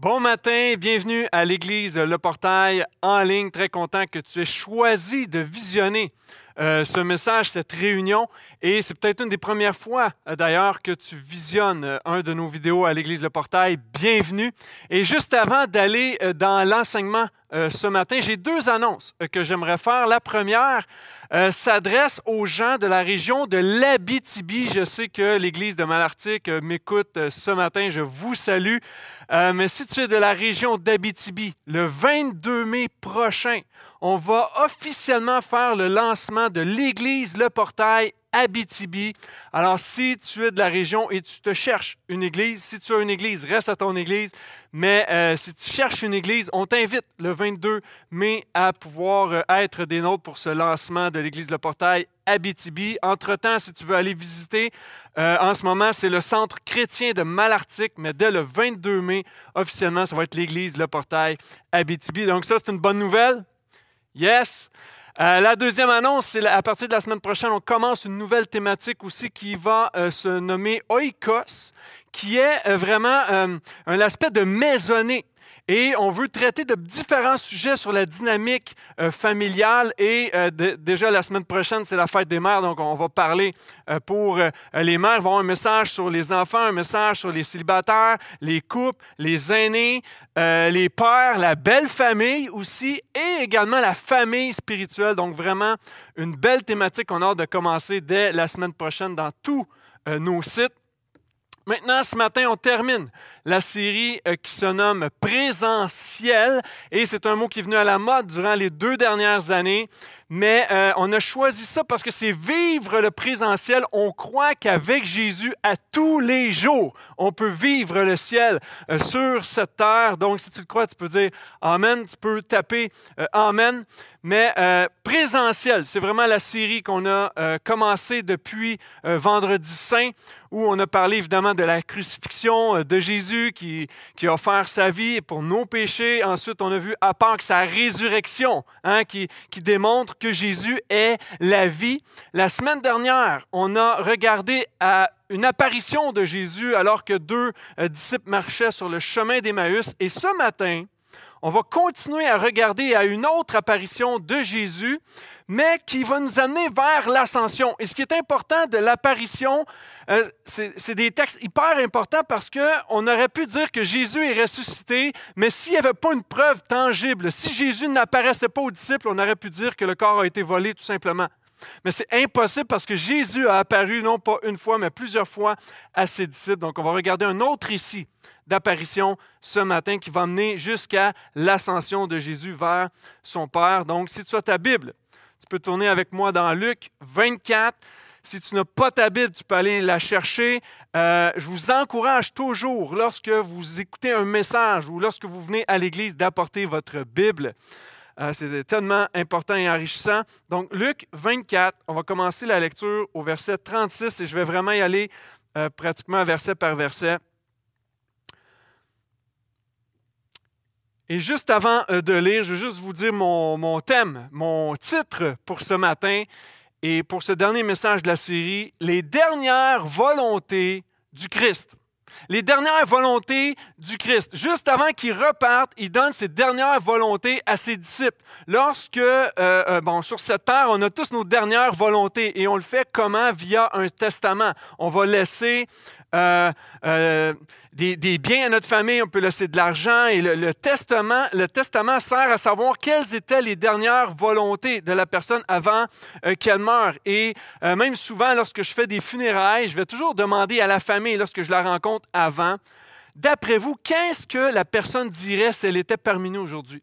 Bon matin, bienvenue à l'Église Le Portail en ligne. Très content que tu aies choisi de visionner euh, ce message, cette réunion. Et c'est peut-être une des premières fois euh, d'ailleurs que tu visionnes euh, un de nos vidéos à l'Église Le Portail. Bienvenue. Et juste avant d'aller dans l'enseignement ce matin, j'ai deux annonces que j'aimerais faire. La première, s'adresse aux gens de la région de l'Abitibi. Je sais que l'Église de Malartic m'écoute ce matin. Je vous salue. mais si tu es de la région d'Abitibi, le 22 mai prochain, on va officiellement faire le lancement de l'Église Le Portail Abitibi. Alors, si tu es de la région et tu te cherches une église, si tu as une église, reste à ton église. Mais euh, si tu cherches une église, on t'invite le 22 mai à pouvoir euh, être des nôtres pour ce lancement de l'église Le Portail Abitibi. Entre-temps, si tu veux aller visiter, euh, en ce moment, c'est le centre chrétien de Malartic, mais dès le 22 mai, officiellement, ça va être l'église Le Portail Abitibi. Donc ça, c'est une bonne nouvelle. Yes. Euh, la deuxième annonce, c'est à partir de la semaine prochaine, on commence une nouvelle thématique aussi qui va euh, se nommer Oikos, qui est euh, vraiment un aspect de maisonnée. Et on veut traiter de différents sujets sur la dynamique euh, familiale. Et euh, déjà la semaine prochaine, c'est la fête des mères, donc on va parler euh, pour les mères. Il va avoir un message sur les enfants, un message sur les célibataires, les couples, les aînés, les pères, la belle famille aussi, et également la famille spirituelle. Donc vraiment une belle thématique qu'on a hâte de commencer dès la semaine prochaine dans tous nos sites. Maintenant, ce matin, on termine la série euh, qui se nomme Présentiel. Et c'est un mot qui est venu à la mode durant les deux dernières années, mais euh, on a choisi ça parce que c'est vivre le présentiel. On croit qu'avec Jésus, à tous les jours, on peut vivre le ciel euh, sur cette terre. Donc, si tu le crois, tu peux dire Amen, tu peux taper Amen. Mais présentiel, c'est vraiment la série qu'on a commencé depuis vendredi saint où on a parlé évidemment de la crucifixion euh, de Jésus qui, qui a offert sa vie pour nos péchés. Ensuite, on a vu à que sa résurrection hein, qui, qui démontre que Jésus est la vie. La semaine dernière, on a regardé à une apparition de Jésus alors que deux euh, disciples marchaient sur le chemin d'Emmaüs. Et ce matin, on va continuer à regarder à une autre apparition de Jésus, mais qui va nous amener vers l'ascension. Et ce qui est important de l'apparition, euh, c'est des textes hyper importants parce qu'on aurait pu dire que Jésus est ressuscité, mais s'il n'y avait pas une preuve tangible, si Jésus n'apparaissait pas aux disciples, on aurait pu dire que le corps a été volé tout simplement. Mais c'est impossible parce que Jésus a apparu non pas une fois, mais plusieurs fois à ses disciples. Donc on va regarder un autre récit d'apparition ce matin qui va mener jusqu'à l'ascension de Jésus vers son Père. Donc si tu as ta Bible, tu peux tourner avec moi dans Luc 24. Si tu n'as pas ta Bible, tu peux aller la chercher. Euh, je vous encourage toujours, lorsque vous écoutez un message ou lorsque vous venez à l'Église, d'apporter votre Bible. Euh, c'est tellement important et enrichissant. Donc, Luc 24, on va commencer la lecture au verset 36 et je vais vraiment y aller euh, pratiquement verset par verset. Et juste avant euh, de lire, je veux juste vous dire mon, thème, mon titre pour ce matin et pour ce dernier message de la série, les dernières volontés du Christ. Les dernières volontés du Christ. Juste avant qu'il reparte, il donne ses dernières volontés à ses disciples. Lorsque, euh, euh, bon, sur cette terre, on a tous nos dernières volontés et on le fait comment? Via un testament. On va laisser des, biens à notre famille, on peut laisser de l'argent. Et le, testament, le testament sert à savoir quelles étaient les dernières volontés de la personne avant euh, qu'elle meure. Et euh, même souvent, lorsque je fais des funérailles, je vais toujours demander à la famille, lorsque je la rencontre avant, d'après vous, qu'est-ce que la personne dirait si elle était parmi nous aujourd'hui?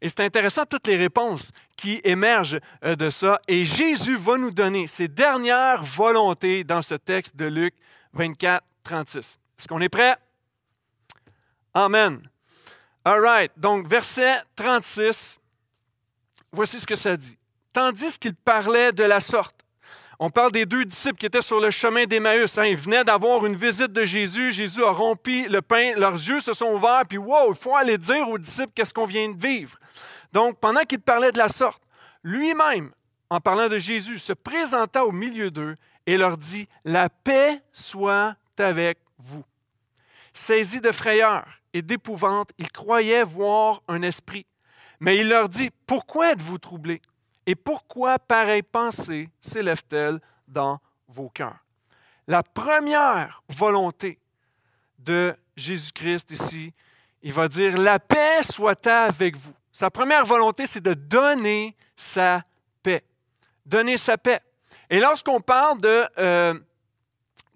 Et c'est intéressant toutes les réponses qui émergent euh, de ça. Et Jésus va nous donner ses dernières volontés dans ce texte de Luc 24, 36. Est-ce qu'on est prêt? Amen. All right. Donc, verset 36, voici ce que ça dit. Tandis qu'il parlait de la sorte, on parle des deux disciples qui étaient sur le chemin d'Emmaüs. Hein. Ils venaient d'avoir une visite de Jésus. Jésus a rompu le pain. Leurs yeux se sont ouverts. Puis, wow, il faut aller dire aux disciples qu'est-ce qu'on vient de vivre. Donc, pendant qu'il parlait de la sorte, lui-même, en parlant de Jésus, se présenta au milieu d'eux et leur dit La paix soit avec vous. Saisis de frayeur, et d'épouvante. Ils croyaient voir un esprit. Mais il leur dit, pourquoi êtes-vous troublés? Et pourquoi pareille pensée s'élève-t-elle dans vos cœurs? La première volonté de Jésus-Christ ici, il va dire, la paix soit avec vous. Sa première volonté, c'est de donner sa paix. Donner sa paix. Et lorsqu'on parle de euh,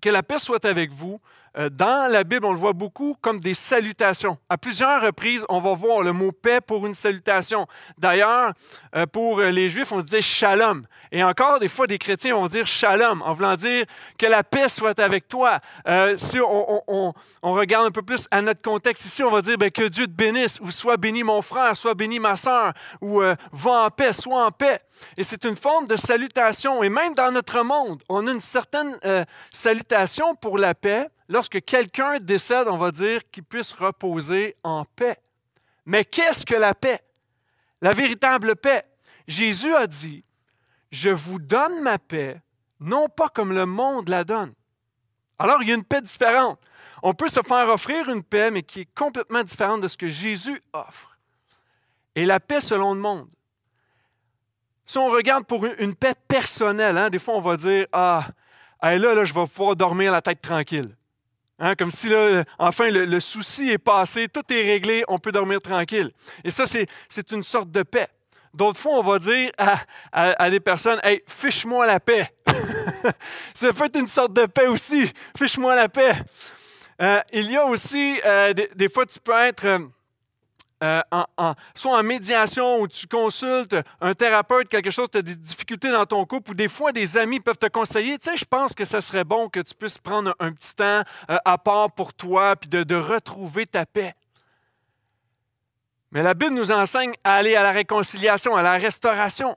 que la paix soit avec vous, dans la Bible, on le voit beaucoup comme des salutations. À plusieurs reprises, on va voir le mot paix pour une salutation. D'ailleurs, euh, pour les Juifs, on disait shalom. Et encore, des fois, des chrétiens vont dire shalom, en voulant dire que la paix soit avec toi. Euh, si on, regarde un peu plus à notre contexte ici, on va dire ben, que Dieu te bénisse, ou soit béni mon frère, soit béni ma soeur, ou va en paix, sois en paix. Et c'est une forme de salutation. Et même dans notre monde, on a une certaine salutation pour la paix lorsque quelqu'un décède, on va dire qu'il puisse reposer en paix. Mais qu'est-ce que la paix? La véritable paix. Jésus a dit, je vous donne ma paix, non pas comme le monde la donne. Alors, il y a une paix différente. On peut se faire offrir une paix, mais qui est complètement différente de ce que Jésus offre. Et la paix selon le monde. Si on regarde pour une paix personnelle, hein, des fois on va dire Ah, là, là, je vais pouvoir dormir la tête tranquille. Hein, comme si, là, enfin, le, souci est passé, tout est réglé, on peut dormir tranquille. Et ça, c'est une sorte de paix. D'autres fois, on va dire à, des personnes Hey, fiche-moi la paix. ça peut être une sorte de paix aussi. Fiche-moi la paix. Euh, il y a aussi, euh, des, fois, tu peux être. Euh, euh, soit en médiation où tu consultes un thérapeute, quelque chose, tu as des difficultés dans ton couple, ou des fois des amis peuvent te conseiller, tu sais, je pense que ça serait bon que tu puisses prendre un, petit temps euh, à part pour toi, puis de, de retrouver ta paix. Mais la Bible nous enseigne à aller à la réconciliation, à la restauration.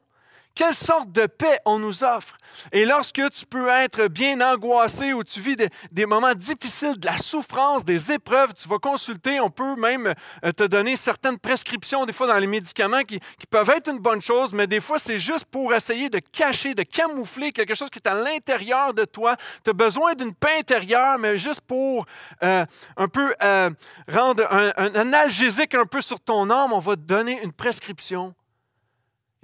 Quelle sorte de paix on nous offre? Et lorsque tu peux être bien angoissé ou tu vis des, moments difficiles, de la souffrance, des épreuves, tu vas consulter, on peut même euh, te donner certaines prescriptions, des fois dans les médicaments, qui, peuvent être une bonne chose, mais des fois c'est juste pour essayer de cacher, de camoufler quelque chose qui est à l'intérieur de toi. Tu as besoin d'une paix intérieure, mais juste pour euh, un peu euh, rendre un, un analgésique un peu sur ton âme, on va te donner une prescription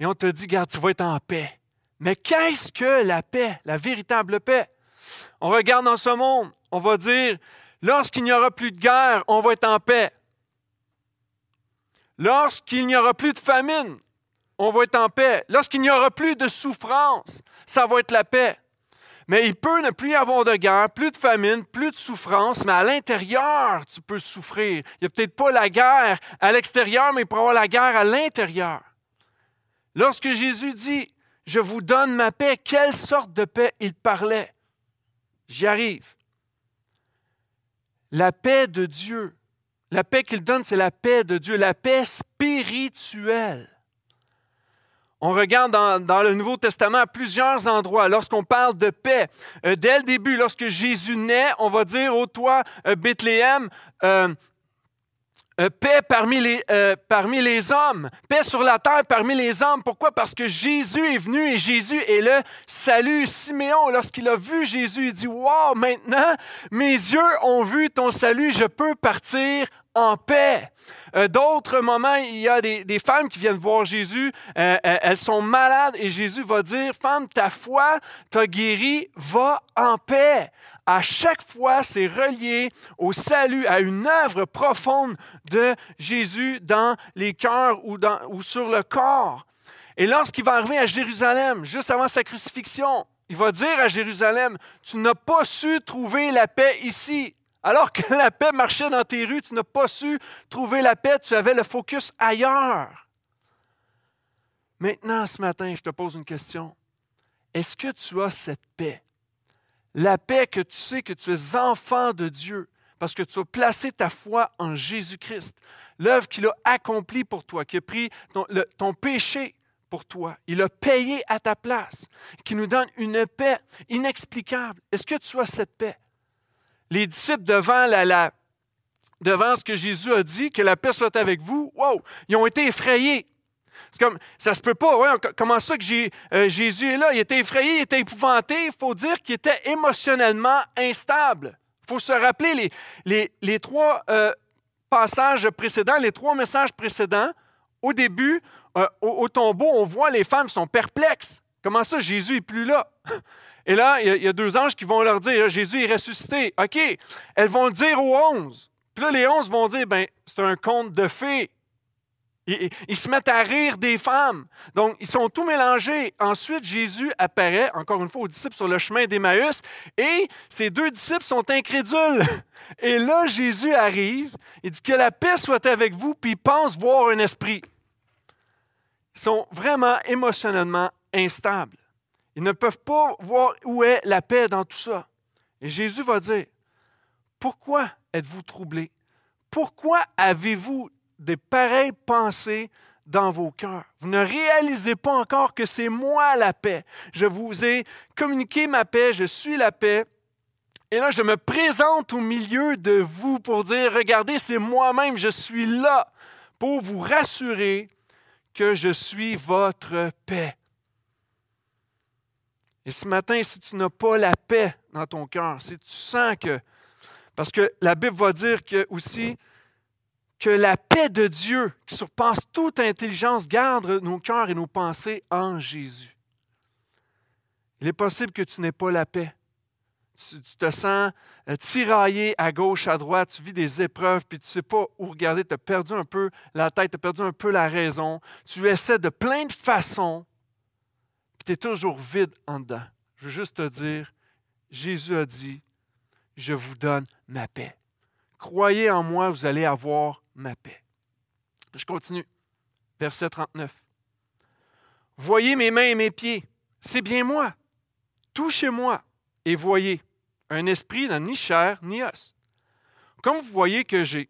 et on te dit, garde, tu vas être en paix. Mais qu'est-ce que la paix, la véritable paix? On regarde dans ce monde, on va dire, lorsqu'il n'y aura plus de guerre, on va être en paix. Lorsqu'il n'y aura plus de famine, on va être en paix. Lorsqu'il n'y aura plus de souffrance, ça va être la paix. Mais il peut ne plus y avoir de guerre, plus de famine, plus de souffrance, mais à l'intérieur, tu peux souffrir. Il n'y a peut-être pas la guerre à l'extérieur, mais il peut y avoir la guerre à l'intérieur. Lorsque Jésus dit, je vous donne ma paix, quelle sorte de paix il parlait? J'y arrive. La paix de Dieu. La paix qu'il donne, c'est la paix de Dieu, la paix spirituelle. On regarde dans, le Nouveau Testament à plusieurs endroits, lorsqu'on parle de paix, euh, dès le début, lorsque Jésus naît, on va dire, ô toi, euh, Bethléem, euh, euh, paix parmi les, euh, parmi les hommes, paix sur la terre parmi les hommes. Pourquoi? Parce que Jésus est venu et Jésus est le salut. Siméon, lorsqu'il a vu Jésus, il dit, Wow, maintenant, mes yeux ont vu ton salut, je peux partir en paix. Euh, d'autres moments, il y a des, femmes qui viennent voir Jésus, euh, euh, elles sont malades et Jésus va dire, femme, ta foi t'a guéri, va en paix. À chaque fois, c'est relié au salut, à une œuvre profonde de Jésus dans les cœurs ou, dans, ou sur le corps. Et lorsqu'il va arriver à Jérusalem, juste avant sa crucifixion, il va dire à Jérusalem, tu n'as pas su trouver la paix ici. Alors que la paix marchait dans tes rues, tu n'as pas su trouver la paix, tu avais le focus ailleurs. Maintenant, ce matin, je te pose une question. Est-ce que tu as cette paix? La paix que tu sais que tu es enfant de Dieu parce que tu as placé ta foi en Jésus-Christ, l'œuvre qu'il a accomplie pour toi, qui a pris ton, péché pour toi. Il a payé à ta place, qui nous donne une paix inexplicable. Est-ce que tu as cette paix? Les disciples devant, la, devant ce que Jésus a dit, que la paix soit avec vous, wow, ils ont été effrayés. C'est comme, ça se peut pas. comment ça que euh, Jésus est là? Il était effrayé, il était épouvanté. Il faut dire qu'il était émotionnellement instable. Il faut se rappeler les, trois euh, passages précédents, les trois messages précédents, au début, euh, au, tombeau, on voit les femmes sont perplexes. Comment ça, Jésus n'est plus là? Et là, il y, a deux anges qui vont leur dire, Jésus est ressuscité. OK, elles vont le dire aux onze. Puis là, les onze vont dire, ben, c'est un conte de fées. Ils, se mettent à rire des femmes. Donc, ils sont tout mélangés. Ensuite, Jésus apparaît, encore une fois, aux disciples sur le chemin d'Emmaüs, et ces deux disciples sont incrédules. Et là, Jésus arrive, il dit que la paix soit avec vous, puis ils pensent voir un esprit. Ils sont vraiment émotionnellement instables. Ils ne peuvent pas voir où est la paix dans tout ça. Et Jésus va dire, pourquoi êtes-vous troublés? Pourquoi avez-vous des pareilles pensées dans vos cœurs? Vous ne réalisez pas encore que c'est moi la paix. Je vous ai communiqué ma paix, je suis la paix. Et là, je me présente au milieu de vous pour dire, regardez, c'est moi-même, je suis là pour vous rassurer que je suis votre paix. Et ce matin, si tu n'as pas la paix dans ton cœur, si tu sens que... Parce que la Bible va dire aussi, que la paix de Dieu, qui surpasse toute intelligence, garde nos cœurs et nos pensées en Jésus. Il est possible que tu n'aies pas la paix. Tu, te sens euh, tiraillé à gauche, à droite, tu vis des épreuves, puis tu ne sais pas où regarder, tu as perdu un peu la tête, tu as perdu un peu la raison. Tu essaies de plein de façons, puis toujours vide en dedans. Je veux juste te dire, Jésus a dit, je vous donne ma paix. Croyez en moi, vous allez avoir ma paix. Je continue. Verset 39. Voyez mes mains et mes pieds, c'est bien moi. Touchez-moi et voyez, un esprit n'a ni chair ni os. Comme vous voyez que j'ai.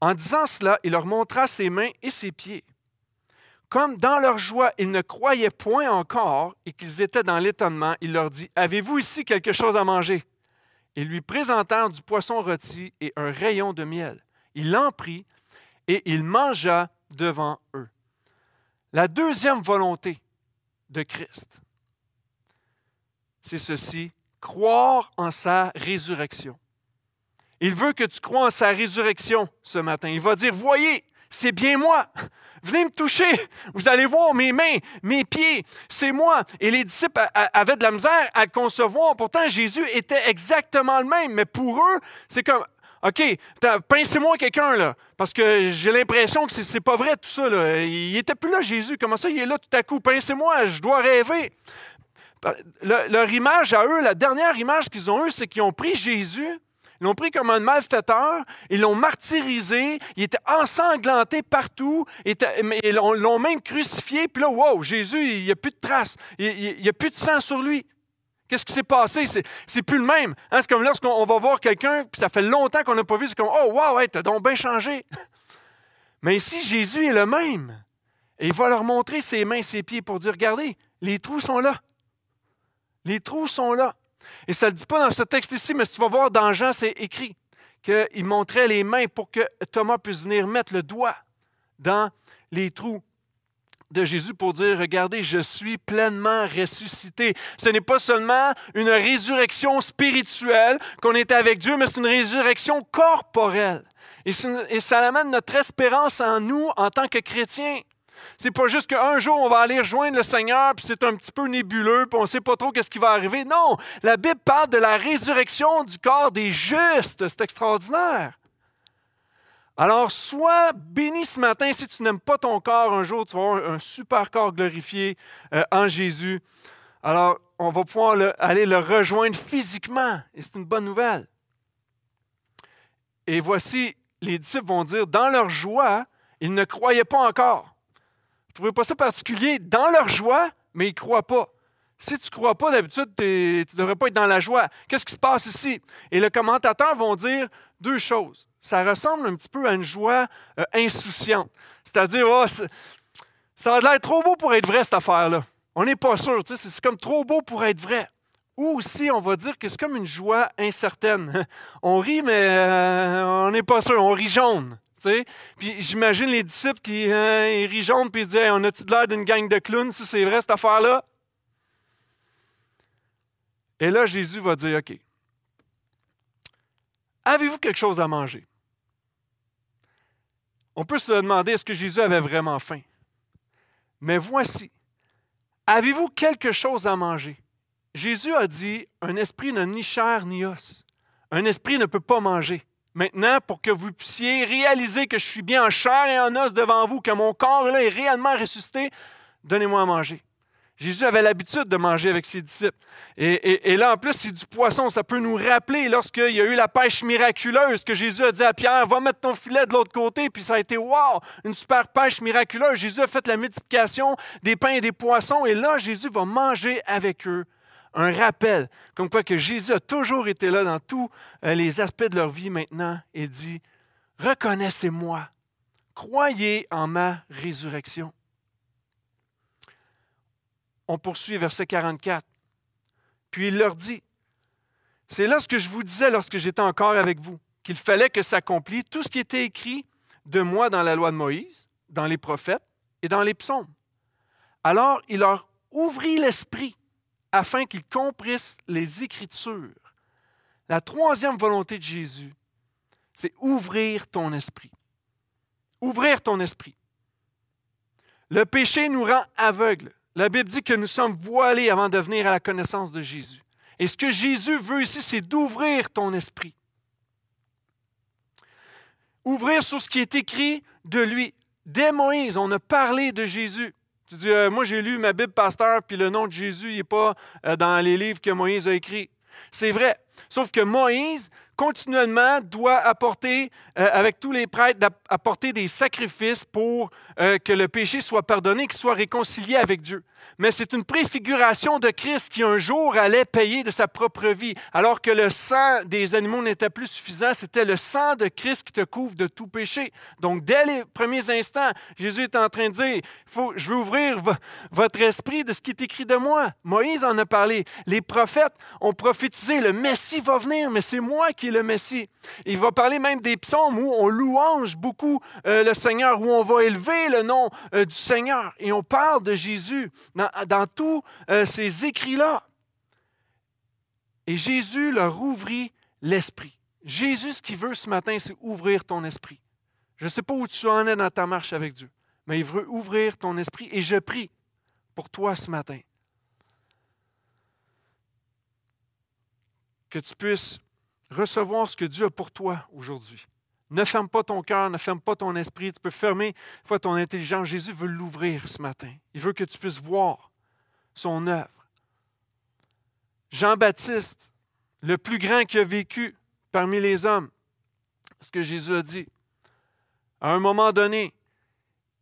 En disant cela, il leur montra ses mains et ses pieds. Comme dans leur joie, ils ne croyaient point encore et qu'ils étaient dans l'étonnement, il leur dit, Avez-vous ici quelque chose à manger? Ils lui présentèrent du poisson rôti et un rayon de miel. Il en prit et il mangea devant eux. La deuxième volonté de Christ, c'est ceci, croire en sa résurrection. Il veut que tu crois en sa résurrection ce matin. Il va dire, voyez, c'est bien moi. Venez me toucher. Vous allez voir mes mains, mes pieds. C'est moi. Et les disciples avaient de la misère à concevoir. Pourtant, Jésus était exactement le même. Mais pour eux, c'est comme, OK, pincez-moi quelqu'un, là, parce que j'ai l'impression que c'est pas vrai tout ça. Il n'était plus là, Jésus. Comment ça, il est là tout à coup? Pincez-moi, je dois rêver. leur image à eux, la dernière image qu'ils ont eue, c'est qu'ils ont pris Jésus, ils l'ont pris comme un malfaiteur, ils l'ont martyrisé, il était ensanglanté partout, ils l'ont même crucifié, puis là, wow, Jésus, il n'y a plus de traces, il n'y a plus de sang sur lui. Qu'est-ce qui s'est passé? C'est plus le même. Hein, c'est comme lorsqu'on va voir quelqu'un, puis ça fait longtemps qu'on n'a pas vu, c'est comme Oh, wow, t'as donc bien changé. Mais ici, Jésus est le même. Et il va leur montrer ses mains, ses pieds pour dire Regardez, les trous sont là. Les trous sont là. Et ça ne le dit pas dans ce texte ici, mais si tu vas voir dans Jean, c'est écrit qu'il montrait les mains pour que Thomas puisse venir mettre le doigt dans les trous de Jésus pour dire, regardez, je suis pleinement ressuscité. Ce n'est pas seulement une résurrection spirituelle qu'on est avec Dieu, mais c'est une résurrection corporelle. Et, ça amène notre espérance en nous en tant que chrétiens. C'est pas juste qu'un jour on va aller rejoindre le Seigneur, puis c'est un petit peu nébuleux, puis on ne sait pas trop qu'est-ce qui va arriver. Non, la Bible parle de la résurrection du corps des justes. C'est extraordinaire. Alors, sois béni ce matin. Si tu n'aimes pas ton corps, un jour, tu vas avoir un super corps glorifié euh, en Jésus. Alors, on va pouvoir aller le rejoindre physiquement. Et c'est une bonne nouvelle. Et voici, les disciples vont dire, dans leur joie, ils ne croyaient pas encore. Trouvez pas ça particulier? Dans leur joie, mais ils ne croient pas. Si tu ne crois pas, d'habitude, tu ne devrais pas être dans la joie. Qu'est-ce qui se passe ici? Et le commentateur vont dire deux choses ça ressemble un petit peu à une joie euh, insouciante. C'est-à-dire, oh, ça a l'air trop beau pour être vrai, cette affaire-là. On n'est pas sûr, c'est comme trop beau pour être vrai. Ou aussi, on va dire que c'est comme une joie incertaine. On rit, mais euh, on n'est pas sûr, on rit jaune. Puis j'imagine les disciples qui rient jaune puis ils se disent On a-tu l'air d'une gang de clowns si c'est vrai cette affaire-là? Et là, Jésus va dire OK. Avez-vous quelque chose à manger? On peut se demander est-ce que Jésus avait vraiment faim? Mais voici, avez-vous quelque chose à manger? Jésus a dit, un esprit n'a ni chair ni os. Un esprit ne peut pas manger. Maintenant, pour que vous puissiez réaliser que je suis bien en chair et en os devant vous, que mon corps là, est réellement ressuscité, donnez-moi à manger. Jésus avait l'habitude de manger avec ses disciples. Et, là, en plus, c'est du poisson. Ça peut nous rappeler lorsqu'il y a eu la pêche miraculeuse que Jésus a dit à Pierre, va mettre ton filet de l'autre côté. Puis ça a été, wow, une super pêche miraculeuse. Jésus a fait la multiplication des pains et des poissons. Et là, Jésus va manger avec eux. Un rappel, comme quoi que Jésus a toujours été là dans tous euh, les aspects de leur vie maintenant. et dit, reconnaissez-moi, croyez en ma résurrection on poursuit verset 44. Puis il leur dit, c'est là ce que je vous disais lorsque j'étais encore avec vous, qu'il fallait que s'accomplisse tout ce qui était écrit de moi dans la loi de Moïse, dans les prophètes et dans les psaumes. Alors il leur ouvrit l'esprit afin qu'ils comprissent les Écritures. La troisième volonté de Jésus, c'est ouvrir ton esprit. Ouvrir ton esprit. Le péché nous rend aveugles. La Bible dit que nous sommes voilés avant de venir à la connaissance de Jésus. Et ce que Jésus veut ici, c'est d'ouvrir ton esprit. Ouvrir sur ce qui est écrit de lui. Dès Moïse, on a parlé de Jésus. Tu dis, euh, moi j'ai lu ma Bible, pasteur, puis le nom de Jésus n'est pas euh, dans les livres que Moïse a écrits. C'est vrai. Sauf que Moïse continuellement doit apporter, euh, avec tous les prêtres, apporter des sacrifices pour euh, que le péché soit pardonné, qu'il soit réconcilié avec Dieu. Mais c'est une préfiguration de Christ qui un jour allait payer de sa propre vie, alors que le sang des animaux n'était plus suffisant, c'était le sang de Christ qui te couvre de tout péché. Donc, dès les premiers instants, Jésus est en train de dire, faut, je veux ouvrir votre esprit de ce qui est écrit de moi. Moïse en a parlé. Les prophètes ont prophétisé, le Messie va venir, mais c'est moi qui le Messie. Il va parler même des psaumes où on louange beaucoup euh, le Seigneur, où on va élever le nom euh, du Seigneur. Et on parle de Jésus dans, tous euh, ces écrits-là. Et Jésus leur ouvrit l'esprit. Jésus, ce qu'il veut ce matin, c'est ouvrir ton esprit. Je ne sais pas où tu en es dans ta marche avec Dieu, mais il veut ouvrir ton esprit. Et je prie pour toi ce matin que tu puisses recevoir ce que Dieu a pour toi aujourd'hui. Ne ferme pas ton cœur, ne ferme pas ton esprit. Tu peux fermer ton intelligence. Jésus veut l'ouvrir ce matin. Il veut que tu puisses voir son œuvre. Jean-Baptiste, le plus grand qui a vécu parmi les hommes, ce que Jésus a dit. À un moment donné,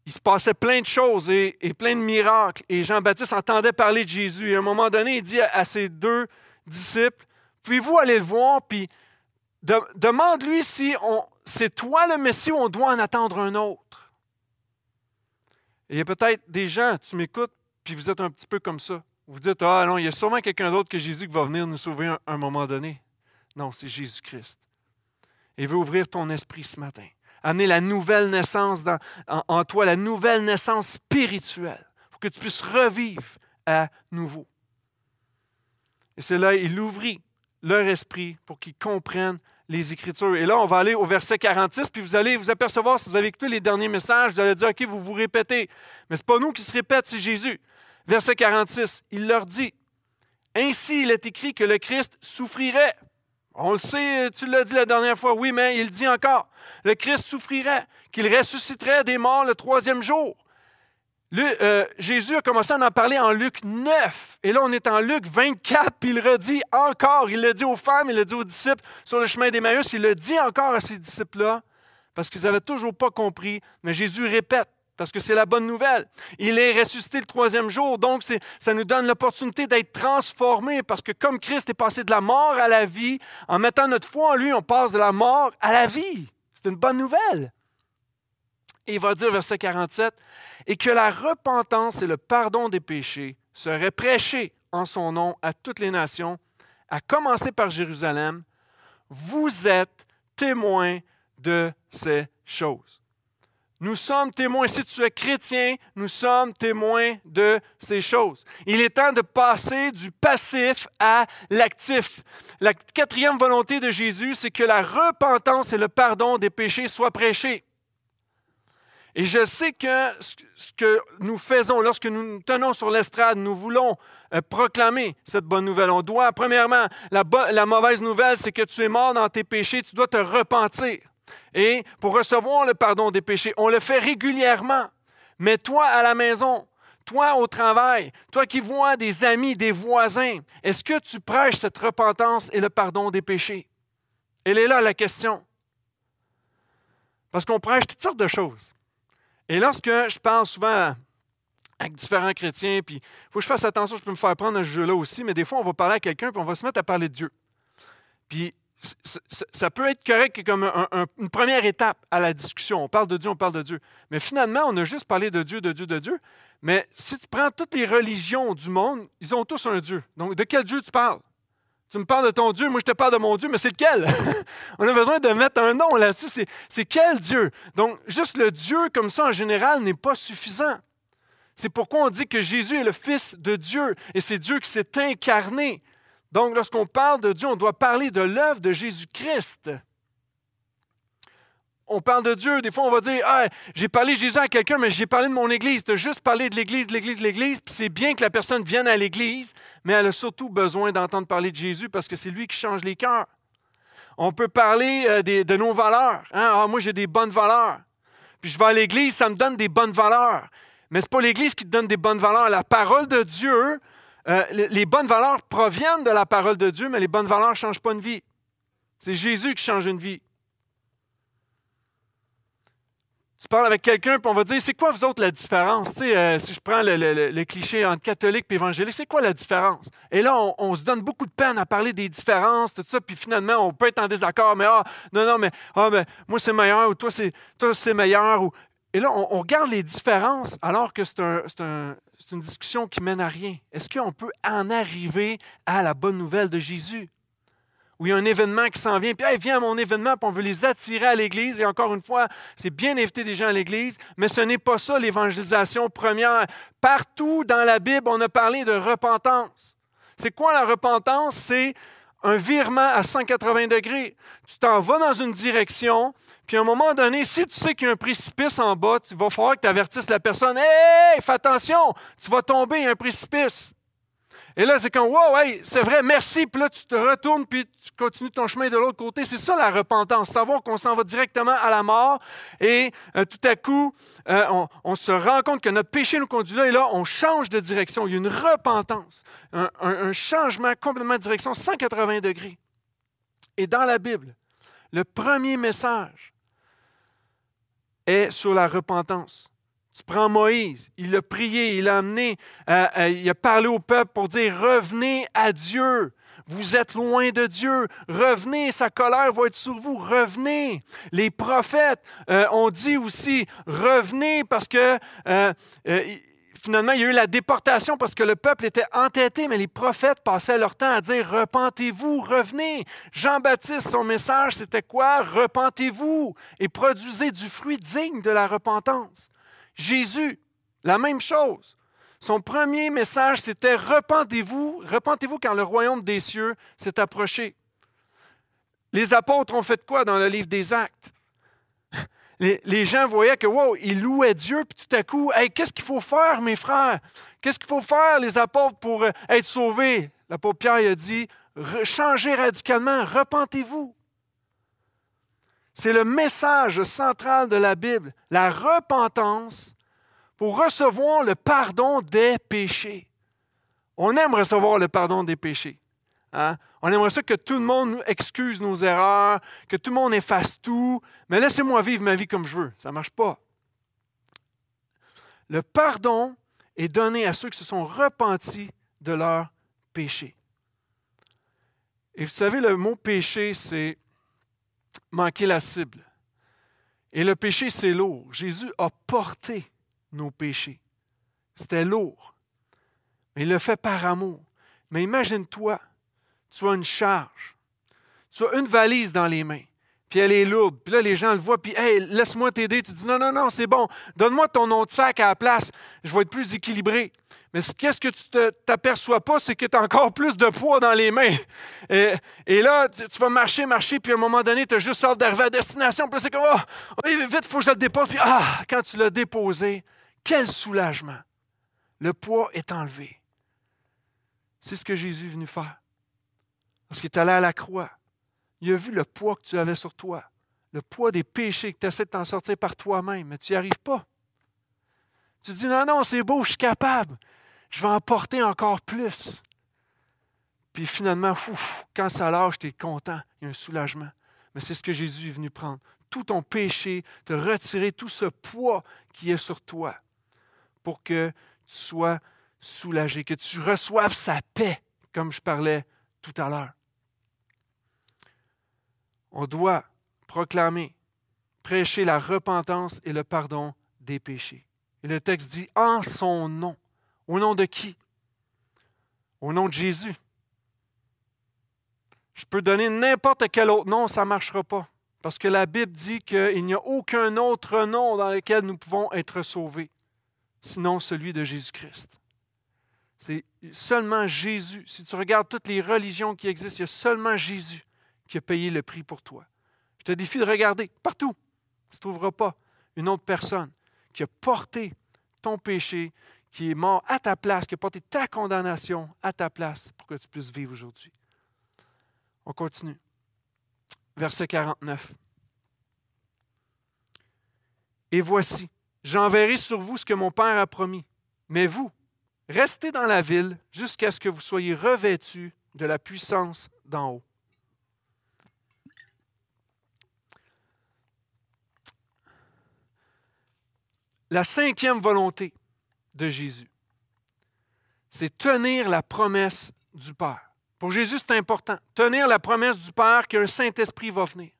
il se passait plein de choses et, plein de miracles. Et Jean-Baptiste entendait parler de Jésus. Et à un moment donné, il dit à ses deux disciples, Pouvez-vous aller le voir, puis demande-lui si c'est toi le Messie ou on doit en attendre un autre. il y a peut-être des gens, tu m'écoutes, puis vous êtes un petit peu comme ça. Vous dites, ah non, il y a sûrement quelqu'un d'autre que Jésus qui va venir nous sauver à un, moment donné. Non, c'est Jésus-Christ. Il veut ouvrir ton esprit ce matin. Amener la nouvelle naissance en, en, toi, la nouvelle naissance spirituelle, pour que tu puisses revivre à nouveau. Et c'est là, il ouvrit leur esprit pour qu'ils comprennent les Écritures. Et là, on va aller au verset 46, puis vous allez vous apercevoir, si vous avez écouté les derniers messages, vous allez dire, OK, vous vous répétez. Mais ce n'est pas nous qui se répètent, c'est Jésus. Verset 46, il leur dit, Ainsi il est écrit que le Christ souffrirait. On le sait, tu l'as dit la dernière fois, oui, mais il dit encore, le Christ souffrirait, qu'il ressusciterait des morts le troisième jour. Euh, Jésus a commencé à en parler en Luc 9. Et là, on est en Luc 24, puis il redit encore. Il le dit aux femmes, il le dit aux disciples sur le chemin d'Emmaüs. Il le dit encore à ces disciples-là, parce qu'ils n'avaient toujours pas compris. Mais Jésus répète, parce que c'est la bonne nouvelle. Il est ressuscité le troisième jour, donc ça nous donne l'opportunité d'être transformés, parce que comme Christ est passé de la mort à la vie, en mettant notre foi en lui, on passe de la mort à la vie. C'est une bonne nouvelle. Et il va dire, verset 47, et que la repentance et le pardon des péchés seraient prêchés en son nom à toutes les nations, à commencer par Jérusalem. Vous êtes témoins de ces choses. Nous sommes témoins. Si tu es chrétien, nous sommes témoins de ces choses. Il est temps de passer du passif à l'actif. La quatrième volonté de Jésus, c'est que la repentance et le pardon des péchés soient prêchés. Et je sais que ce que nous faisons lorsque nous nous tenons sur l'estrade, nous voulons euh, proclamer cette bonne nouvelle. On doit, premièrement, la, la mauvaise nouvelle, c'est que tu es mort dans tes péchés, tu dois te repentir. Et pour recevoir le pardon des péchés, on le fait régulièrement. Mais toi, à la maison, toi au travail, toi qui vois des amis, des voisins, est-ce que tu prêches cette repentance et le pardon des péchés? Elle est là la question. Parce qu'on prêche toutes sortes de choses. Et lorsque je parle souvent avec différents chrétiens, puis il faut que je fasse attention, je peux me faire prendre un jeu-là aussi, mais des fois, on va parler à quelqu'un, puis on va se mettre à parler de Dieu. Puis ça peut être correct comme une première étape à la discussion. On parle de Dieu, on parle de Dieu. Mais finalement, on a juste parlé de Dieu, de Dieu, de Dieu. Mais si tu prends toutes les religions du monde, ils ont tous un Dieu. Donc, de quel Dieu tu parles? Tu me parles de ton Dieu, moi je te parle de mon Dieu, mais c'est lequel? On a besoin de mettre un nom là-dessus. C'est quel Dieu? Donc, juste le Dieu comme ça en général n'est pas suffisant. C'est pourquoi on dit que Jésus est le Fils de Dieu et c'est Dieu qui s'est incarné. Donc, lorsqu'on parle de Dieu, on doit parler de l'œuvre de Jésus-Christ on parle de Dieu, des fois on va dire ah, j'ai parlé de Jésus à quelqu'un, mais j'ai parlé de mon Église. Tu as juste parlé de l'Église, de l'Église, de l'Église. Puis c'est bien que la personne vienne à l'Église, mais elle a surtout besoin d'entendre parler de Jésus parce que c'est lui qui change les cœurs. On peut parler euh, de nos valeurs. Hein. Ah, moi, j'ai des bonnes valeurs. Puis je vais à l'Église, ça me donne des bonnes valeurs. Mais ce n'est pas l'Église qui te donne des bonnes valeurs. La parole de Dieu, euh, les bonnes valeurs proviennent de la parole de Dieu, mais les bonnes valeurs ne changent pas une vie. C'est Jésus qui change une vie. Tu parles avec quelqu'un, puis on va dire, c'est quoi vous autres la différence? Euh, si je prends le, cliché entre catholique et évangélique, c'est quoi la différence? Et là, on, se donne beaucoup de peine à parler des différences, tout ça, puis finalement, on peut être en désaccord, mais ah, non, non, mais ah, ben, moi c'est meilleur, ou toi c'est, toi, c'est meilleur. Ou... Et là, on, regarde les différences alors que c'est, c'est, c'est une discussion qui mène à rien. Est-ce qu'on peut en arriver à la bonne nouvelle de Jésus? Où il y a un événement qui s'en vient, puis hey, viens à mon événement, puis on veut les attirer à l'Église. Et encore une fois, c'est bien d'inviter des gens à l'Église, mais ce n'est pas ça l'évangélisation première. Partout dans la Bible, on a parlé de repentance. C'est quoi la repentance? C'est un virement à 180 degrés. Tu t'en vas dans une direction, puis à un moment donné, si tu sais qu'il y a un précipice en bas, il va falloir que tu avertisses la personne Hey, fais attention, tu vas tomber, il y a un précipice. Et là, c'est comme, wow, hey, c'est vrai, merci. Puis là, tu te retournes, puis tu continues ton chemin de l'autre côté. C'est ça la repentance, savoir qu'on s'en va directement à la mort. Et euh, tout à coup, euh, on, se rend compte que notre péché nous conduit là. Et là, on change de direction. Il y a une repentance, un, un changement complètement de direction, 180 degrés. Et dans la Bible, le premier message est sur la repentance. Tu prends Moïse, il a prié, il a amené, euh, euh, il a parlé au peuple pour dire revenez à Dieu. Vous êtes loin de Dieu. Revenez, sa colère va être sur vous. Revenez. Les prophètes euh, ont dit aussi revenez parce que finalement, il y a eu la déportation parce que le peuple était entêté, mais les prophètes passaient leur temps à dire Repentez-vous, revenez. Jean-Baptiste, son message, c'était quoi? Repentez-vous et produisez du fruit digne de la repentance. Jésus, la même chose. Son premier message, c'était Repentez-vous, repentez-vous quand le royaume des cieux s'est approché. Les apôtres ont fait quoi dans le livre des Actes? Les, gens voyaient que, wow, ils louaient Dieu, puis tout à coup, hey, qu'est-ce qu'il faut faire, mes frères? Qu'est-ce qu'il faut faire, les apôtres, pour euh, être sauvés? L'apôtre Pierre a dit, changez radicalement, repentez-vous. C'est le message central de la Bible, la repentance pour recevoir le pardon des péchés. On aime recevoir le pardon des péchés. Hein? On aimerait ça que tout le monde excuse nos erreurs, que tout le monde efface tout, mais laissez-moi vivre ma vie comme je veux. Ça ne marche pas. Le pardon est donné à ceux qui se sont repentis de leurs péchés. Et vous savez, le mot péché, c'est manquer la cible. Et le péché, c'est lourd. Jésus a porté nos péchés. C'était lourd. Mais il le fait par amour. Mais imagine-toi, tu as une charge. Tu as une valise dans les mains, puis elle est lourde. Puis là, les gens le voient, puis hey, laisse-moi t'aider. Tu dis non, non, non, c'est bon. Donne-moi ton autre sac à la place. Je vais être plus équilibré. Mais qu'est-ce que tu ne t'aperçois pas, c'est que tu as encore plus de poids dans les mains. Et, là, tu, vas marcher, marcher, puis à un moment donné, tu as juste hâte d'arriver à destination. Puis c'est comme, oh, vite, il faut que je le dépose. Puis, ah, quand tu l'as déposé, quel soulagement. Le poids est enlevé. C'est ce que Jésus est venu faire. Parce qu'il est allé à la croix. Il a vu le poids que tu avais sur toi, le poids des péchés que tu essaies de t'en sortir par toi-même, mais tu n'y arrives pas. Tu dis non, non, c'est beau, je suis capable. Je vais en porter encore plus. Puis finalement, quand ça lâche, tu es content, il y a un soulagement. Mais c'est ce que Jésus est venu prendre. Tout ton péché, te retirer tout ce poids qui est sur toi pour que tu sois soulagé, que tu reçoives sa paix, comme je parlais tout à l'heure. On doit proclamer, prêcher la repentance et le pardon des péchés. Et le texte dit en son nom. Au nom de qui? Au nom de Jésus. Je peux donner n'importe quel autre nom, ça ne marchera pas. Parce que la Bible dit qu'il n'y a aucun autre nom dans lequel nous pouvons être sauvés, sinon celui de Jésus-Christ. C'est seulement Jésus. Si tu regardes toutes les religions qui existent, il y a seulement Jésus qui a payé le prix pour toi. Je te défie de regarder partout. Tu ne trouveras pas une autre personne qui a porté ton péché, qui est mort à ta place, qui a porté ta condamnation à ta place pour que tu puisses vivre aujourd'hui. On continue. Verset 49. Et voici, j'enverrai sur vous ce que mon Père a promis. Mais vous, restez dans la ville jusqu'à ce que vous soyez revêtus de la puissance d'en haut. La cinquième volonté de Jésus, c'est tenir la promesse du Père. Pour Jésus, c'est important. Tenir la promesse du Père qu'un Saint-Esprit va venir.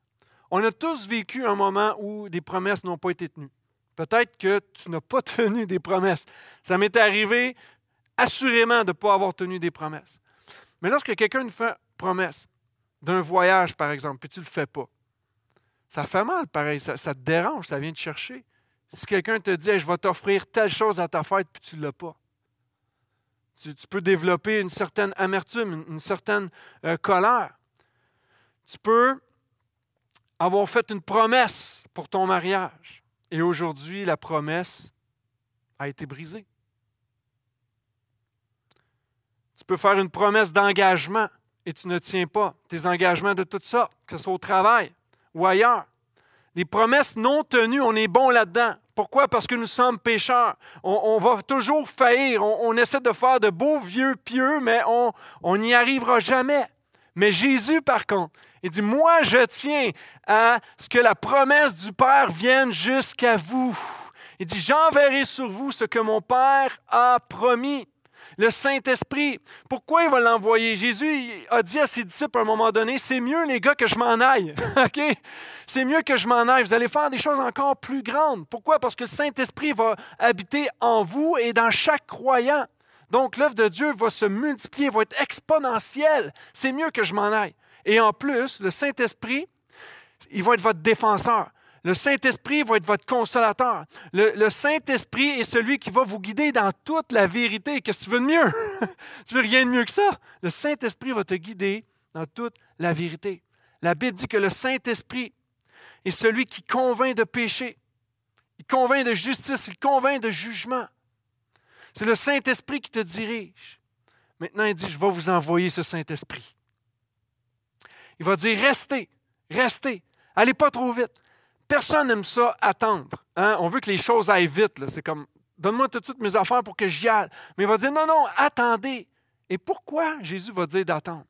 On a tous vécu un moment où des promesses n'ont pas été tenues. Peut-être que tu n'as pas tenu des promesses. Ça m'est arrivé assurément de ne pas avoir tenu des promesses. Mais lorsque quelqu'un nous fait promesse d'un voyage, par exemple, puis tu ne le fais pas, ça fait mal, pareil, ça, ça te dérange, ça vient te chercher. Si quelqu'un te dit Je vais t'offrir telle chose à ta fête, puis tu ne l'as pas. Tu, peux développer une certaine amertume, une, certaine euh, colère. Tu peux avoir fait une promesse pour ton mariage et aujourd'hui la promesse a été brisée. Tu peux faire une promesse d'engagement et tu ne tiens pas tes engagements de toutes sortes, que ce soit au travail ou ailleurs. Les promesses non tenues, on est bon là-dedans. Pourquoi? Parce que nous sommes pécheurs. On, va toujours faillir. On, essaie de faire de beaux vieux pieux, mais on n'y arrivera jamais. Mais Jésus, par contre, il dit, moi, je tiens à ce que la promesse du Père vienne jusqu'à vous. Il dit, j'enverrai sur vous ce que mon Père a promis le Saint-Esprit. Pourquoi il va l'envoyer? Jésus a dit à ses disciples à un moment donné, c'est mieux les gars que je m'en aille. OK? C'est mieux que je m'en aille. Vous allez faire des choses encore plus grandes. Pourquoi? Parce que le Saint-Esprit va habiter en vous et dans chaque croyant. Donc l'œuvre de Dieu va se multiplier, va être exponentielle. C'est mieux que je m'en aille. Et en plus, le Saint-Esprit, il va être votre défenseur. Le Saint-Esprit va être votre consolateur. Le, Saint-Esprit est celui qui va vous guider dans toute la vérité. Qu'est-ce que tu veux de mieux? tu veux rien de mieux que ça? Le Saint-Esprit va te guider dans toute la vérité. La Bible dit que le Saint-Esprit est celui qui convainc de péché. Il convainc de justice, il convainc de jugement. C'est le Saint-Esprit qui te dirige. Maintenant, il dit, je vais vous envoyer ce Saint-Esprit. Il va dire, restez, restez, allez pas trop vite. Personne n'aime ça attendre. Hein? On veut que les choses aillent vite. C'est comme, donne-moi tout de suite mes affaires pour que j'y aille. Mais il va dire, non, non, attendez. Et pourquoi Jésus va dire d'attendre?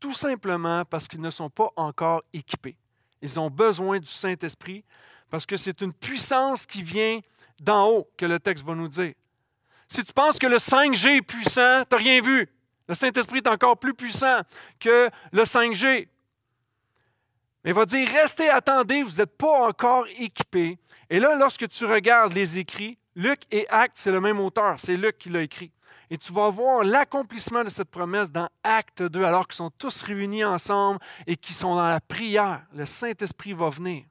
Tout simplement parce qu'ils ne sont pas encore équipés. Ils ont besoin du Saint-Esprit parce que c'est une puissance qui vient d'en haut que le texte va nous dire. Si tu penses que le 5G est puissant, tu n'as rien vu. Le Saint-Esprit est encore plus puissant que le 5G. Mais il va dire, restez, attendez, vous n'êtes pas encore équipés. Et là, lorsque tu regardes les écrits, Luc et Actes, c'est le même auteur, c'est Luc qui l'a écrit. Et tu vas voir l'accomplissement de cette promesse dans Acte 2, alors qu'ils sont tous réunis ensemble et qu'ils sont dans la prière. Le Saint-Esprit va venir.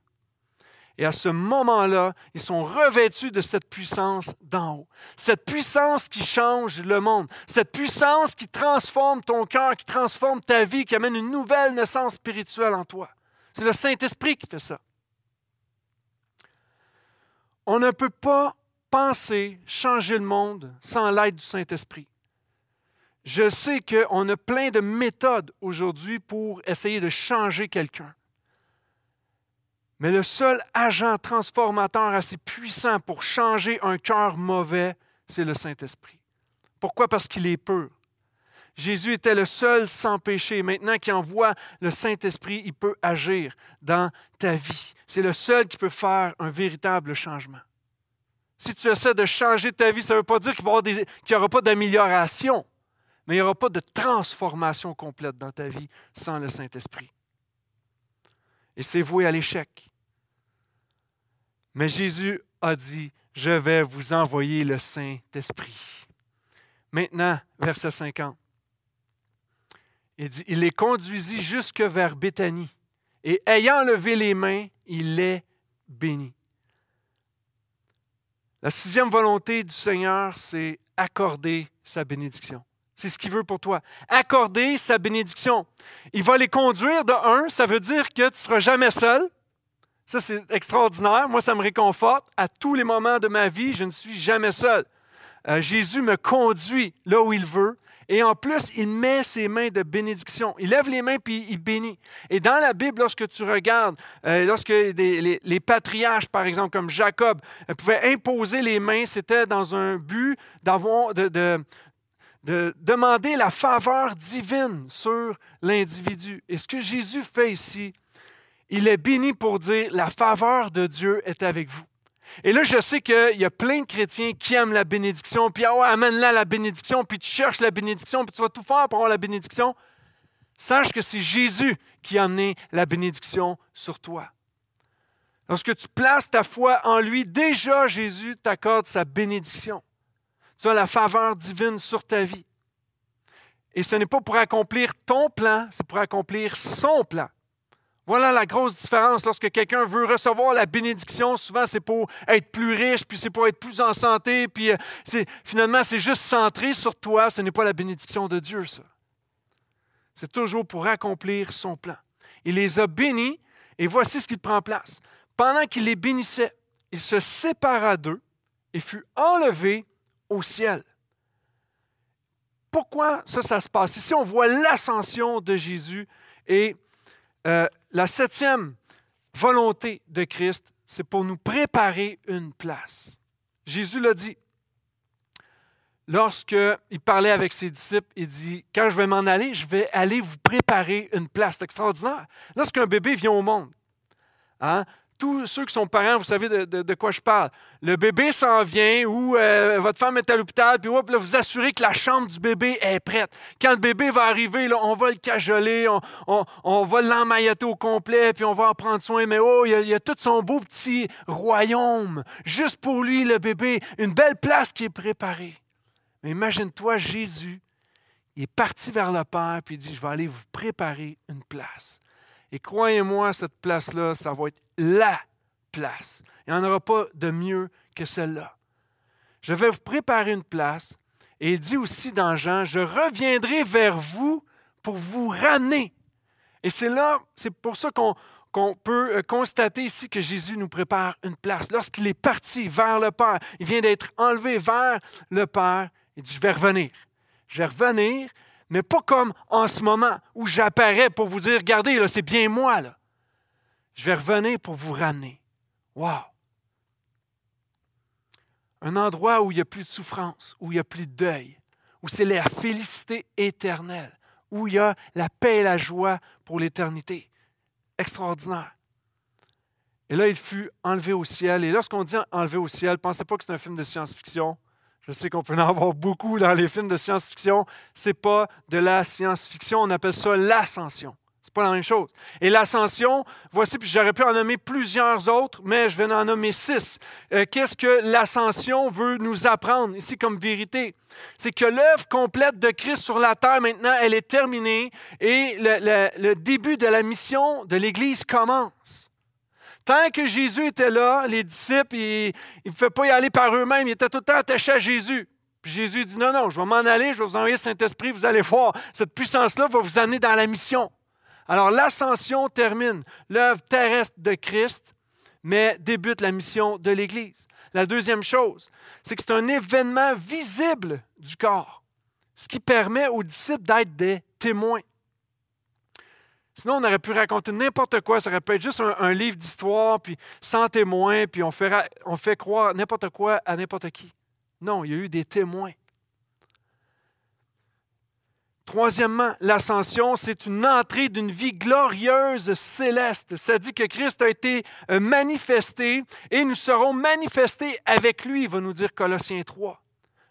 Et à ce moment-là, ils sont revêtus de cette puissance d'en haut. Cette puissance qui change le monde. Cette puissance qui transforme ton cœur, qui transforme ta vie, qui amène une nouvelle naissance spirituelle en toi. C'est le Saint-Esprit qui fait ça. On ne peut pas penser changer le monde sans l'aide du Saint-Esprit. Je sais qu'on a plein de méthodes aujourd'hui pour essayer de changer quelqu'un. Mais le seul agent transformateur assez puissant pour changer un cœur mauvais, c'est le Saint-Esprit. Pourquoi? Parce qu'il est pur. Jésus était le seul sans péché. Maintenant qu'il envoie le Saint-Esprit, il peut agir dans ta vie. C'est le seul qui peut faire un véritable changement. Si tu essaies de changer ta vie, ça ne veut pas dire qu'il n'y aura pas d'amélioration, mais il n'y aura pas de transformation complète dans ta vie sans le Saint-Esprit. Et c'est voué à l'échec. Mais Jésus a dit, je vais vous envoyer le Saint-Esprit. Maintenant, verset 50. Il les conduisit jusque vers Béthanie, et ayant levé les mains, il les bénit. La sixième volonté du Seigneur, c'est accorder sa bénédiction. C'est ce qu'il veut pour toi. Accorder sa bénédiction. Il va les conduire de un, ça veut dire que tu ne seras jamais seul. Ça, c'est extraordinaire. Moi, ça me réconforte. À tous les moments de ma vie, je ne suis jamais seul. Euh, Jésus me conduit là où il veut. Et en plus, il met ses mains de bénédiction. Il lève les mains puis il bénit. Et dans la Bible, lorsque tu regardes, euh, lorsque les, patriarches, par exemple, comme Jacob, euh, pouvaient imposer les mains, c'était dans un but d'avoir, de, de demander la faveur divine sur l'individu. Et ce que Jésus fait ici, il est béni pour dire la faveur de Dieu est avec vous. Et là, je sais qu'il y a plein de chrétiens qui aiment la bénédiction, puis ah amène-la la bénédiction, puis tu cherches la bénédiction, puis tu vas tout faire pour avoir la bénédiction. Sache que c'est Jésus qui a amené la bénédiction sur toi. Lorsque tu places ta foi en lui, déjà Jésus t'accorde sa bénédiction. Tu as la faveur divine sur ta vie. Et ce n'est pas pour accomplir ton plan, c'est pour accomplir son plan. Voilà la grosse différence. Lorsque quelqu'un veut recevoir la bénédiction, souvent c'est pour être plus riche, puis c'est pour être plus en santé, puis euh, finalement c'est juste centré sur toi. Ce n'est pas la bénédiction de Dieu, ça. C'est toujours pour accomplir son plan. Il les a bénis et voici ce qu'il prend place. Pendant qu'il les bénissait, il se sépara d'eux et fut enlevé au ciel. Pourquoi ça, ça se passe? Ici, on voit l'ascension de Jésus et euh, la septième volonté de Christ, c'est pour nous préparer une place. Jésus l'a dit. Lorsqu'il parlait avec ses disciples, il dit, quand je vais m'en aller, je vais aller vous préparer une place. C'est extraordinaire. Lorsqu'un bébé vient au monde, hein, tous ceux qui sont parents, vous savez de, quoi je parle. Le bébé s'en vient ou euh, votre femme est à l'hôpital, puis vous assurez que la chambre du bébé est prête. Quand le bébé va arriver, là, on va le cajoler, on, va l'emmailloter au complet, puis on va en prendre soin. Mais oh, il y, a, tout son beau petit royaume, juste pour lui, le bébé, une belle place qui est préparée. Mais imagine-toi, Jésus, il est parti vers le Père, puis il dit, je vais aller vous préparer une place. Et croyez-moi, cette place-là, ça va être la place. Il n'y en aura pas de mieux que celle-là. Je vais vous préparer une place. Et il dit aussi dans Jean, je reviendrai vers vous pour vous ramener. Et c'est là, c'est pour ça qu'on peut euh, constater ici que Jésus nous prépare une place. Lorsqu'il est parti vers le Père, il vient d'être enlevé vers le Père, il dit, je vais revenir. Je vais revenir, mais pas comme en ce moment où j'apparais pour vous dire, regardez, là, c'est bien moi. Je vais revenir pour vous ramener. Wow! Un endroit où il n'y a plus de souffrance, où il n'y a plus de deuil, où c'est la félicité éternelle, où il y a la paix et la joie pour l'éternité. Extraordinaire. Et là, il fut enlevé au ciel. Et lorsqu'on dit enlevé au ciel, pensez pas que c'est un film de science-fiction. Je sais qu'on peut en avoir beaucoup dans les films de science-fiction. Ce n'est pas de la science-fiction, on appelle ça l'ascension. Ce n'est pas la même chose. Et l'ascension, voici, puis j'aurais pu en nommer plusieurs autres, mais je vais en nommer six. Euh, qu'est-ce que l'ascension veut nous apprendre ici comme vérité? C'est que l'œuvre complète de Christ sur la terre, maintenant, elle est terminée et le début de la mission de l'Église commence. Tant que Jésus était là, les disciples, ils ne pouvaient pas y aller par eux-mêmes, ils étaient tout le temps attachés à Jésus. Puis Jésus dit, non, non, je vais m'en aller, je vais vous envoyer le Saint-Esprit, vous allez voir, cette puissance-là va vous amener dans la mission. Alors l'ascension termine l'œuvre terrestre de Christ, mais débute la mission de l'Église. La deuxième chose, c'est que c'est un événement visible du corps, ce qui permet aux disciples d'être des témoins. Sinon, on aurait pu raconter n'importe quoi. Ça aurait pu être juste un, livre d'histoire, puis sans témoins, puis on fait, croire n'importe quoi à n'importe qui. Non, il y a eu des témoins. Troisièmement, l'ascension, c'est une entrée d'une vie glorieuse céleste. Ça dit que Christ a été euh, manifesté et nous serons manifestés avec lui, va nous dire Colossiens 3,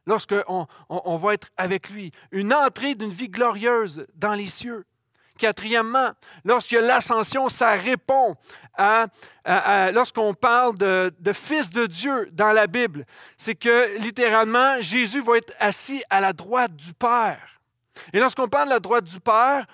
lorsqu'on on, va être avec lui. Une entrée d'une vie glorieuse dans les cieux. Quatrièmement, lorsque l'ascension, ça répond à, lorsqu'on parle de, fils de Dieu dans la Bible, c'est que littéralement, Jésus va être assis à la droite du Père. Et lorsqu'on parle de la droite du Père,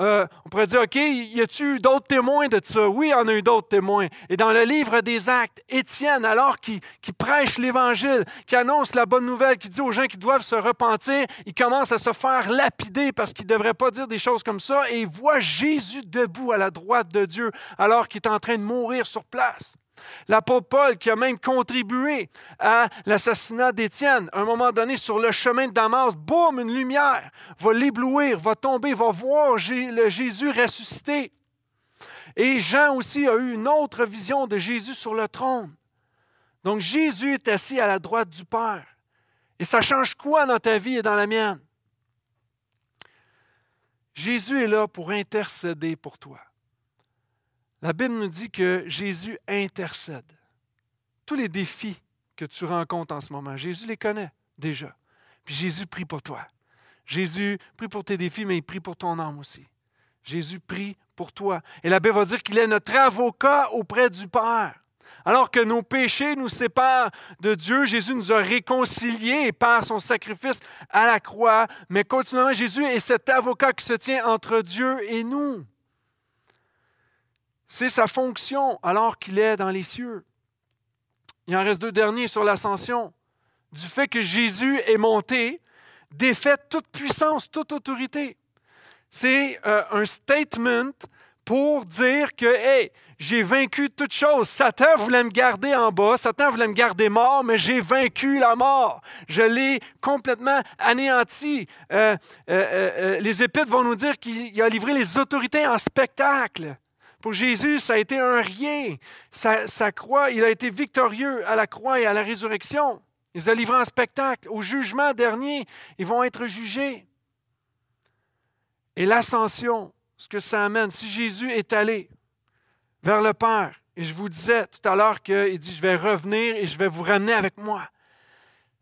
euh, on pourrait dire, OK, y a-t-il d'autres témoins de ça? Oui, en a eu d'autres témoins. Et dans le livre des Actes, Étienne, alors qu'il prêche l'Évangile, qui annonce la bonne nouvelle, qui dit aux gens qui doivent se repentir, il commence à se faire lapider parce qu'il ne devrait pas dire des choses comme ça, et il voit Jésus debout à la droite de Dieu alors qu'il est en train de mourir sur place. L'apôtre Paul, qui a même contribué à l'assassinat d'Étienne, à un moment donné, sur le chemin de Damas, boum, une lumière va l'éblouir, va tomber, va voir le Jésus ressuscité. Et Jean aussi a eu une autre vision de Jésus sur le trône. Donc Jésus est assis à la droite du Père. Et ça change quoi dans ta vie et dans la mienne? Jésus est là pour intercéder pour toi. La Bible nous dit que Jésus intercède. Tous les défis que tu rencontres en ce moment, Jésus les connaît déjà. Puis Jésus prie pour toi. Jésus prie pour tes défis, mais il prie pour ton âme aussi. Jésus prie pour toi. Et la Bible va dire qu'il est notre avocat auprès du Père. Alors que nos péchés nous séparent de Dieu, Jésus nous a réconciliés par son sacrifice à la croix. Mais continuellement, Jésus est cet avocat qui se tient entre Dieu et nous. C'est sa fonction alors qu'il est dans les cieux. Il en reste deux derniers sur l'ascension. Du fait que Jésus est monté, défait toute puissance, toute autorité. C'est euh, un statement pour dire que, hey, j'ai vaincu toute chose. Satan voulait me garder en bas, Satan voulait me garder mort, mais j'ai vaincu la mort. Je l'ai complètement anéanti. Euh, euh, les Épîtres vont nous dire qu'il a livré les autorités en spectacle. Pour Jésus, ça a été un rien. Sa, croix, il a été victorieux à la croix et à la résurrection. Il les a livrés en spectacle. Au jugement dernier, ils vont être jugés. Et l'ascension, ce que ça amène, si Jésus est allé vers le Père, et je vous disais tout à l'heure qu'il dit, je vais revenir et je vais vous ramener avec moi,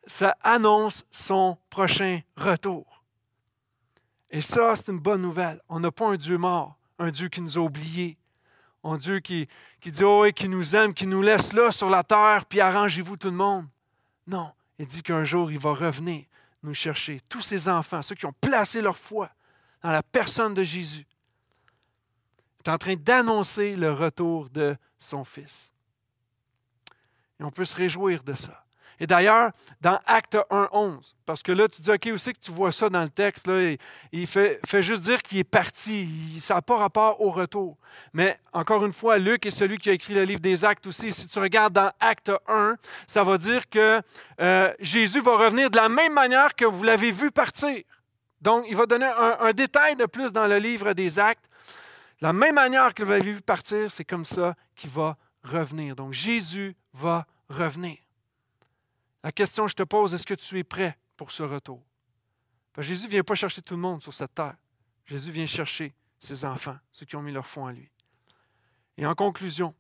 ça annonce son prochain retour. Et ça, c'est une bonne nouvelle. On n'a pas un Dieu mort, un Dieu qui nous a oubliés, un Dieu qui, qui dit, oh, qui nous aime, qui nous laisse là sur la terre, puis arrangez-vous tout le monde. Non, il dit qu'un jour, il va revenir nous chercher. Tous ces enfants, ceux qui ont placé leur foi dans la personne de Jésus, est en train d'annoncer le retour de son Fils. Et on peut se réjouir de ça. Et d'ailleurs, dans Acte 1, 11, parce que là, tu dis, OK, aussi que tu vois ça dans le texte, là, il fait, fait juste dire qu'il est parti. ça n'a pas rapport au retour. Mais encore une fois, Luc est celui qui a écrit le livre des Actes aussi. Si tu regardes dans Acte 1, ça va dire que euh, Jésus va revenir de la même manière que vous l'avez vu partir. Donc, il va donner un, un détail de plus dans le livre des Actes. La même manière que vous l'avez vu partir, c'est comme ça qu'il va revenir. Donc, Jésus va revenir. La question que je te pose, est-ce que tu es prêt pour ce retour? Jésus ne vient pas chercher tout le monde sur cette terre. Jésus vient chercher ses enfants, ceux qui ont mis leur foi en lui. Et en conclusion,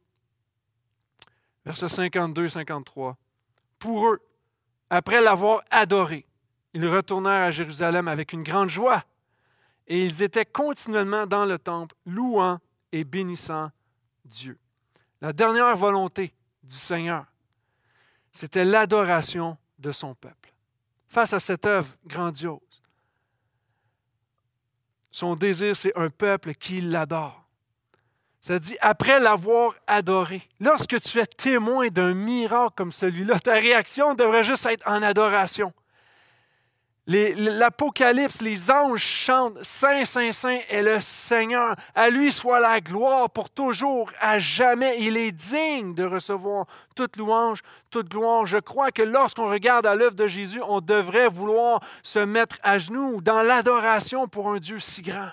versets 52-53, pour eux, après l'avoir adoré, ils retournèrent à Jérusalem avec une grande joie et ils étaient continuellement dans le temple, louant et bénissant Dieu. La dernière volonté du Seigneur, c'était l'adoration de son peuple. Face à cette œuvre grandiose, son désir, c'est un peuple qui l'adore. Ça dit, après l'avoir adoré, lorsque tu es témoin d'un miracle comme celui-là, ta réaction devrait juste être en adoration. L'Apocalypse, les anges chantent Saint, Saint, Saint est le Seigneur. À lui soit la gloire pour toujours, à jamais. Il est digne de recevoir toute louange, toute gloire. Je crois que lorsqu'on regarde à l'œuvre de Jésus, on devrait vouloir se mettre à genoux dans l'adoration pour un Dieu si grand.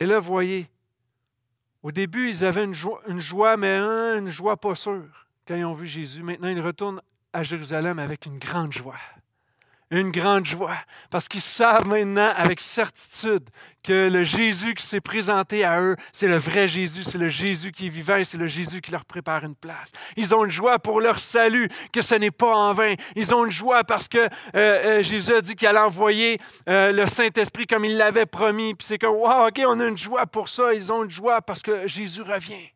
Et là, voyez, au début, ils avaient une joie, une joie mais une joie pas sûre quand ils ont vu Jésus. Maintenant, ils retournent à Jérusalem avec une grande joie. Une grande joie, parce qu'ils savent maintenant avec certitude que le Jésus qui s'est présenté à eux, c'est le vrai Jésus, c'est le Jésus qui est vivant et c'est le Jésus qui leur prépare une place. Ils ont une joie pour leur salut, que ce n'est pas en vain. Ils ont une joie parce que euh, euh, Jésus a dit qu'il allait envoyer euh, le Saint-Esprit comme il l'avait promis. Puis c'est comme, OK, on a une joie pour ça. Ils ont une joie parce que Jésus revient.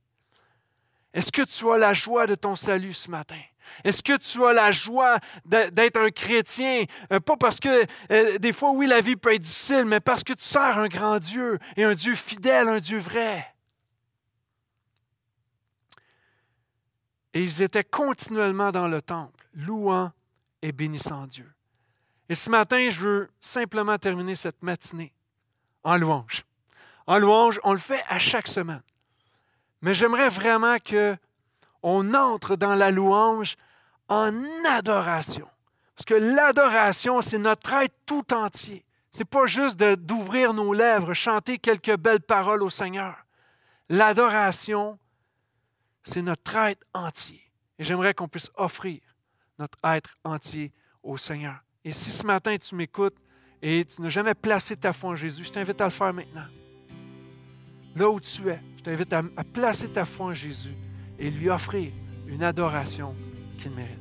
Est-ce que tu as la joie de ton salut ce matin? Est-ce que tu as la joie d'être un chrétien? Euh, pas parce que euh, des fois, oui, la vie peut être difficile, mais parce que tu sers un grand Dieu et un Dieu fidèle, un Dieu vrai. Et ils étaient continuellement dans le temple, louant et bénissant Dieu. Et ce matin, je veux simplement terminer cette matinée en louange. En louange, on le fait à chaque semaine. Mais j'aimerais vraiment que on entre dans la louange en adoration. Parce que l'adoration, c'est notre être tout entier. Ce n'est pas juste d'ouvrir nos lèvres, chanter quelques belles paroles au Seigneur. L'adoration, c'est notre être entier. Et j'aimerais qu'on puisse offrir notre être entier au Seigneur. Et si ce matin tu m'écoutes et tu n'as jamais placé ta foi en Jésus, je t'invite à le faire maintenant. Là où tu es, je t'invite à, placer ta foi en Jésus et lui offrir une adoration qu'il mérite.